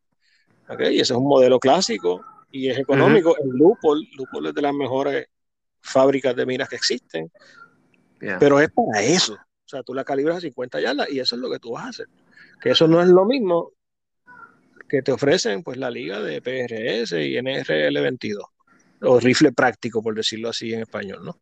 ¿okay? Y ese es un modelo clásico y es económico. El Loophole, Loophole es de las mejores fábricas de miras que existen, pero es para eso. O sea, tú la calibras a 50 yardas y eso es lo que tú vas a hacer. Que eso no es lo mismo que te ofrecen pues la liga de PRS y NRL 22 o rifle práctico por decirlo así en español, ¿no?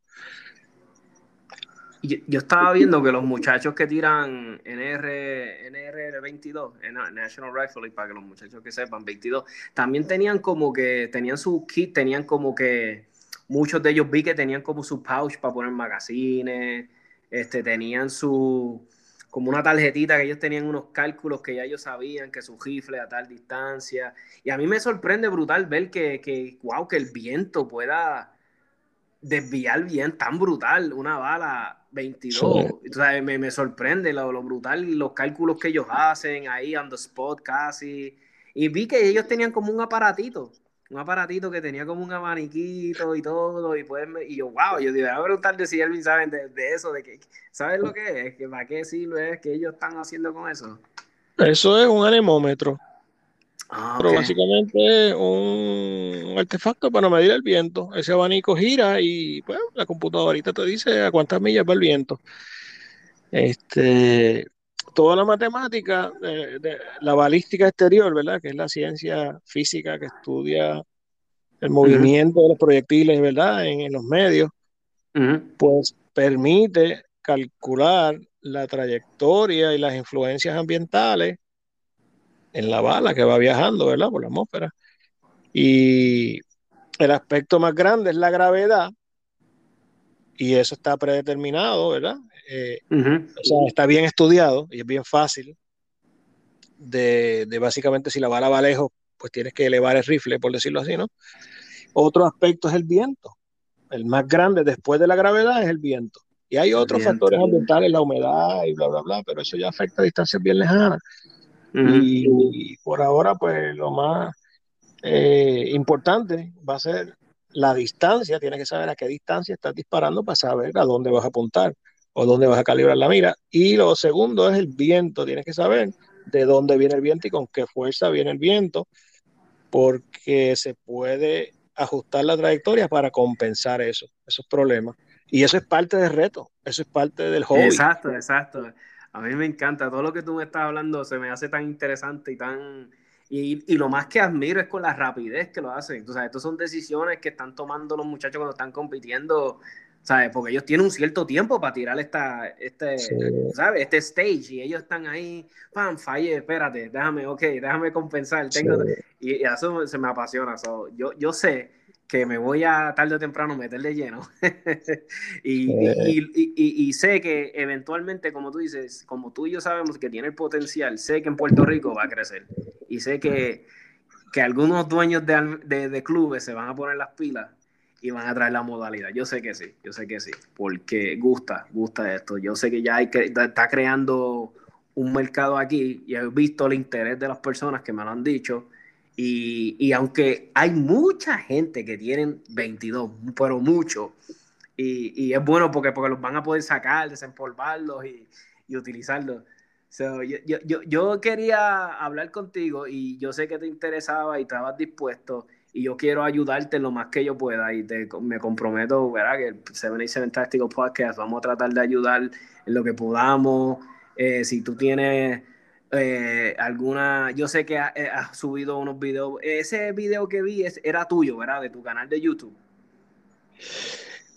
Yo, estaba viendo que los muchachos que tiran NR, NR 22, National Rifle, para que los muchachos que sepan, 22, también tenían como que, tenían su kit, tenían como que muchos de ellos vi que tenían como su pouch para poner magazines, este, tenían su, como una tarjetita que ellos tenían unos cálculos que ya ellos sabían que su rifle a tal distancia. Y a mí me sorprende brutal ver que, que wow, que el viento pueda desviar bien tan brutal una bala 22. me, me, sorprende lo, lo, brutal, los cálculos que ellos hacen ahí on the spot casi. Y vi que ellos tenían como un aparatito un aparatito que tenía como un abaniquito y todo, y pues, y yo, wow, yo digo, a preguntar de si Elvin saben de, eso, de que, ¿sabes lo que es? ¿Que ¿Para qué sirve es que ellos están haciendo con eso? Eso es un anemómetro. Ah, Pero básicamente un artefacto para medir el viento. Ese abanico gira y pues la computadorita te dice a cuántas millas va el viento. Este, toda la matemática, de, la balística exterior, ¿verdad? Que es la ciencia física que estudia el movimiento de los proyectiles, ¿verdad? En, los medios, pues permite calcular la trayectoria y las influencias ambientales en la bala que va viajando, ¿verdad? Por la atmósfera. Y el aspecto más grande es la gravedad, y eso está predeterminado, ¿verdad? Eh, o sea, está bien estudiado y es bien fácil de, básicamente si la bala va lejos, pues tienes que elevar el rifle, por decirlo así, ¿no? Otro aspecto es el viento. El más grande después de la gravedad es el viento. Y hay otros factores ambientales, la humedad y bla, bla, bla, pero eso ya afecta a distancias bien lejanas. y, por ahora, pues lo más eh, importante va a ser la distancia, tienes que saber a qué distancia estás disparando para saber a dónde vas a apuntar o dónde vas a calibrar la mira. Y lo segundo es el viento, tienes que saber de dónde viene el viento y con qué fuerza viene el viento, porque se puede ajustar la trayectoria para compensar eso, esos problemas. Y eso es parte del reto, eso es parte del hobby. Exacto, exacto. A mí me encanta, todo lo que tú me estás hablando se me hace tan interesante y tan... Y, y lo más que admiro es con la rapidez que lo hacen. O sea, estas son decisiones que están tomando los muchachos cuando están compitiendo ¿sabes? Porque ellos tienen un cierto tiempo para tirar esta, este, ¿sabes? Este stage y ellos están ahí, pam, falle, espérate, déjame, ok, déjame compensar, tengo, y, eso se me apasiona, yo, yo sé que me voy a tarde o temprano meterle lleno. Y, y, y, sé que eventualmente, como tú dices, como tú y yo sabemos que tiene el potencial, sé que en Puerto Rico va a crecer y sé que, que algunos dueños de, de, de clubes se van a poner las pilas y van a traer la modalidad. Yo sé que sí, yo sé que sí, porque gusta, gusta esto. Yo sé que ya hay que, está creando un mercado aquí y he visto el interés de las personas que me lo han dicho. Y, y aunque hay mucha gente que tienen 22, pero mucho, y, y, es bueno porque, porque los van a poder sacar, desempolvarlos y, y utilizarlos. yo, yo, yo, quería hablar contigo y yo sé que te interesaba y estabas dispuesto y yo quiero ayudarte lo más que yo pueda y te, me comprometo, ¿verdad? Que el 77 Tactical Podcast vamos a tratar de ayudar en lo que podamos. Eh, si tú tienes eh, alguna, yo sé que eh, has subido unos videos, ese video que vi es, era tuyo, ¿verdad? De tu canal de YouTube.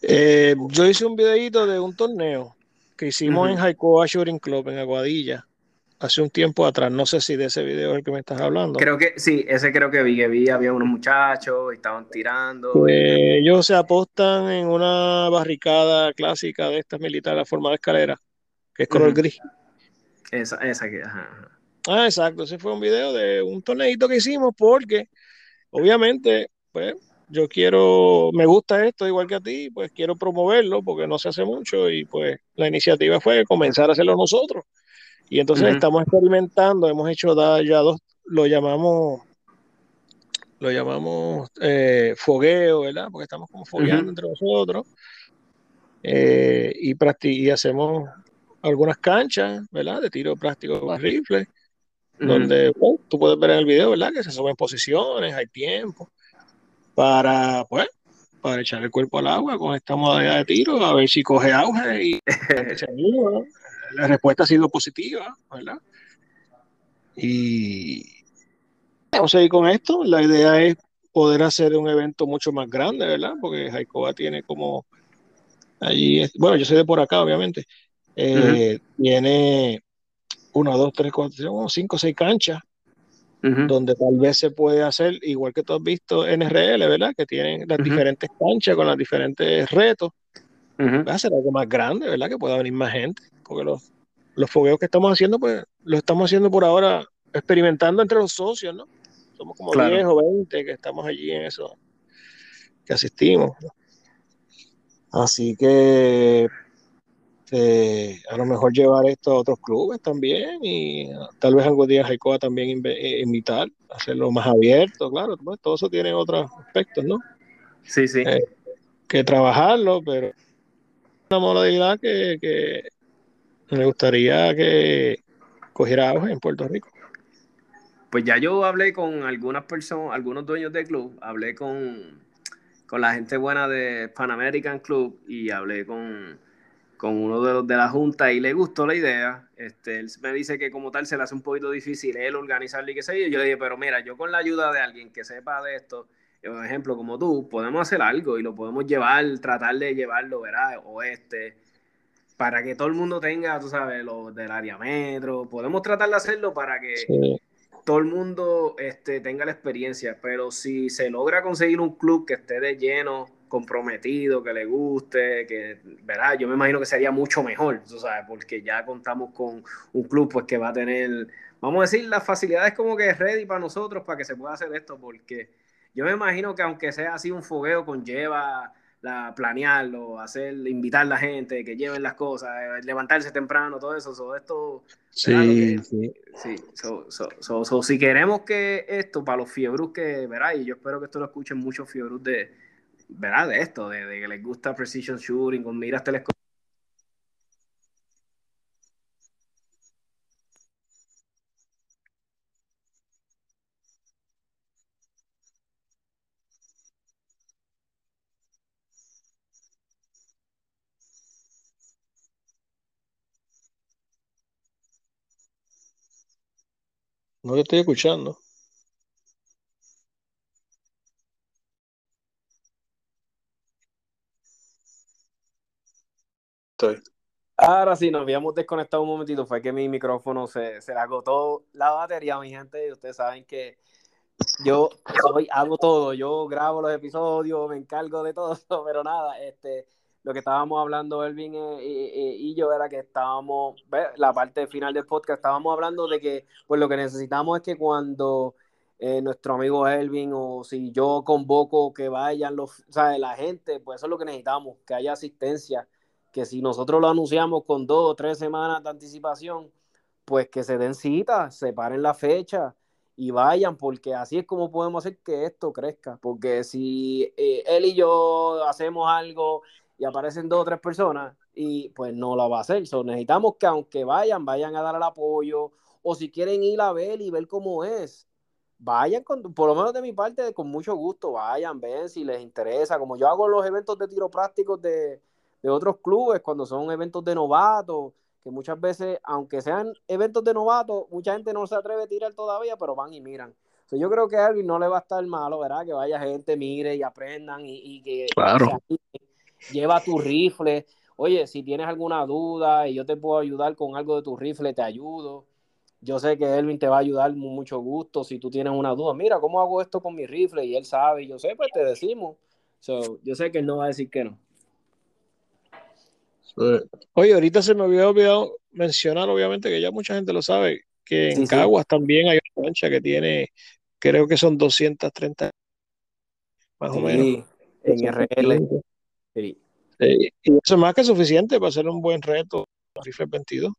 yo hice un videito de un torneo que hicimos en Jaicoa Shooting Club en Aguadilla hace un tiempo atrás. No sé si de ese video es el que me estás hablando. Creo que sí, ese creo que vi, que vi, había unos muchachos y estaban tirando. Pues, ellos se apostan en una barricada clásica de estas militares, la forma de escalera, que es color gris. Esa, esa que, ajá, Ah, exacto, ese fue un video de un torneito que hicimos porque, obviamente, pues yo quiero, me gusta esto igual que a ti, pues quiero promoverlo porque no se hace mucho y pues la iniciativa fue comenzar a hacerlo nosotros. Y entonces estamos experimentando, hemos hecho ya dos, lo llamamos, lo llamamos eh, fogueo, ¿verdad? Porque estamos como fogueando entre nosotros. Eh, y, y hacemos algunas canchas, ¿verdad? De tiro práctico con rifle, donde tú puedes ver en el video, ¿verdad? Que se suben posiciones, hay tiempo para, pues, para echar el cuerpo al agua con esta modalidad de tiro, a ver si coge auge y se anima la respuesta ha sido positiva, ¿verdad? Y vamos a seguir con esto. La idea es poder hacer un evento mucho más grande, ¿verdad? Porque Jaicoa tiene como allí, bueno, yo soy de por acá, obviamente. Eh, tiene uno, dos, tres, cuatro, cinco, seis canchas, donde tal vez se puede hacer, igual que tú has visto NRL, ¿verdad? Que tienen las diferentes canchas con los diferentes retos. Va a ser algo más grande, ¿verdad? Que pueda venir más gente porque los, los fogueos que estamos haciendo, pues los estamos haciendo por ahora experimentando entre los socios, ¿no? Somos como 10 o 20 que estamos allí en eso, que asistimos. Así que eh, a lo mejor llevar esto a otros clubes también y tal vez algún día Jaicoa también eh, invitar, hacerlo más abierto, claro, pues, todo eso tiene otros aspectos, ¿no? Sí, sí. Eh, que trabajarlo, pero una modalidad que, que me gustaría que cogiera auge en Puerto Rico. Pues ya yo hablé con algunas personas, algunos dueños del club, hablé con, con la gente buena de Pan American Club y hablé con, con uno de los de la junta y le gustó la idea. Este, él me dice que como tal se le hace un poquito difícil él organizarlo y qué sé yo. Yo le dije, pero mira, yo con la ayuda de alguien que sepa de esto, por ejemplo, como tú, podemos hacer algo y lo podemos llevar, tratar de llevarlo, ¿verdad? Oeste, para que todo el mundo tenga, tú sabes, lo del área metro. Podemos tratar de hacerlo para que todo el mundo este, tenga la experiencia, pero si se logra conseguir un club que esté de lleno, comprometido, que le guste, que, ¿verdad? Yo me imagino que sería mucho mejor, tú sabes, porque ya contamos con un club pues que va a tener, vamos a decir, las facilidades como que ready para nosotros para que se pueda hacer esto, porque yo me imagino que aunque sea así un fogueo conlleva la, planearlo, hacer, invitar a la gente, que lleven las cosas, eh, levantarse temprano, todo eso, todo esto. Sí, sí. sí si queremos que esto, para los fiebrus que, verá, y yo espero que esto lo escuchen muchos fiebrus de, ¿verdad? De esto, de, de que les gusta precision shooting con miras telescópicas No te estoy escuchando. Estoy. Ahora sí, nos habíamos desconectado un momentito. Fue que mi micrófono se, se le agotó la batería, mi gente. Y ustedes saben que yo soy, hago todo. Yo grabo los episodios, me encargo de todo. Pero nada, este lo que estábamos hablando Elvin eh, y, yo era que estábamos, la parte final del podcast, estábamos hablando de que pues lo que necesitamos es que cuando eh, nuestro amigo Elvin o si yo convoco que vayan los, sea, la gente, pues eso es lo que necesitamos, que haya asistencia, que si nosotros lo anunciamos con dos o tres semanas de anticipación, pues que se den cita, separen la fecha y vayan, porque así es como podemos hacer que esto crezca, porque si eh, él y yo hacemos algo y aparecen dos o tres personas y pues no la va a hacer. So, necesitamos que aunque vayan, vayan a dar el apoyo o si quieren ir a ver y ver cómo es, vayan con, por lo menos de mi parte, con mucho gusto, vayan, ven si les interesa, como yo hago los eventos de tiro prácticos de, de otros clubes, cuando son eventos de novatos, que muchas veces, aunque sean eventos de novatos, mucha gente no se atreve a tirar todavía, pero van y miran. yo creo que a alguien no le va a estar malo, ¿verdad? Que vaya gente, mire y aprendan y, y que claro lleva tu rifle. Oye, si tienes alguna duda y yo te puedo ayudar con algo de tu rifle, te ayudo. Yo sé que Elvin te va a ayudar con mucho gusto si tú tienes una duda. Mira, ¿cómo hago esto con mi rifle? Y él sabe, y yo sé, pues te decimos. yo sé que él no va a decir que no. Oye, ahorita se me había olvidado mencionar, obviamente, que ya mucha gente lo sabe, que en Caguas también hay una cancha que tiene, creo que son 230 más o menos. En RL. Sí. y eso es más que suficiente para hacer un buen reto Rifle 22.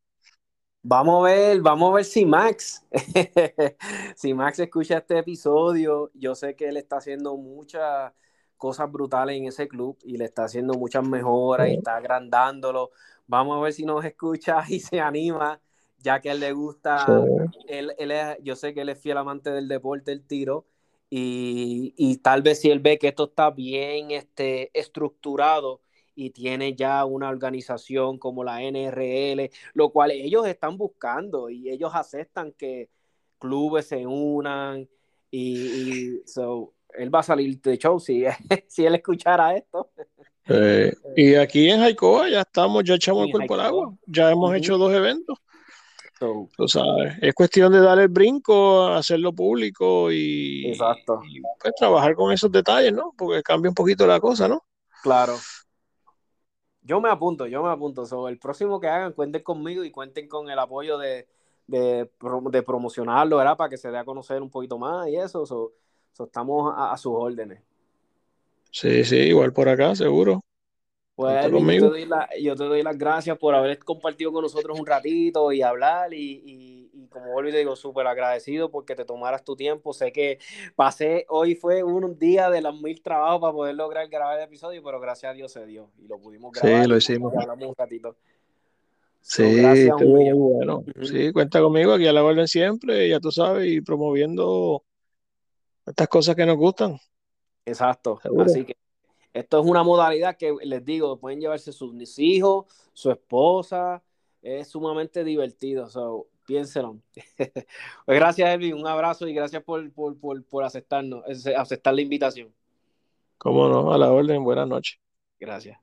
Vamos a ver, vamos a ver si Max, si Max escucha este episodio, yo sé que él está haciendo muchas cosas brutales en ese club y le está haciendo muchas mejoras y está agrandándolo. Vamos a ver si nos escucha y se anima, ya que a él le gusta, él, él es, yo sé que él es fiel amante del deporte, el tiro, y, tal vez si él ve que esto está bien este, estructurado y tiene ya una organización como la NRL, lo cual ellos están buscando y ellos aceptan que clubes se unan y, él va a salir de show si, si él escuchara esto. Eh, y aquí en Jaicoa ya estamos, ya echamos el cuerpo al agua, ya hemos hecho dos eventos es cuestión de dar el brinco, hacerlo público y, pues, trabajar con esos detalles, ¿no? Porque cambia un poquito la cosa, ¿no? Claro. Yo me apunto, yo me apunto. sobre el próximo que hagan, cuenten conmigo y cuenten con el apoyo de, de, promocionarlo, ¿verdad? Para que se dé a conocer un poquito más y eso. estamos a sus órdenes. Sí, sí, igual por acá, seguro. Pues yo te, doy yo te, doy las gracias por haber compartido con nosotros un ratito y hablar y, y, como vuelvo y te digo, súper agradecido porque te tomaras tu tiempo. Sé que pasé, hoy fue un día de los mil trabajos para poder lograr grabar el episodio, pero gracias a Dios se dio y lo pudimos grabar. Sí, lo hicimos. Hablamos un ratito. Sí, muy bueno. Sí, cuenta conmigo aquí a la orden siempre, ya tú sabes, y promoviendo estas cosas que nos gustan. Exacto. Así que esto es una modalidad que les digo, pueden llevarse sus hijos, su esposa, es sumamente divertido, so, piénselo. pues gracias, Elvin, un abrazo y gracias por, por, por, por aceptarnos, aceptar la invitación. Cómo no, a la orden, buenas noches. Gracias.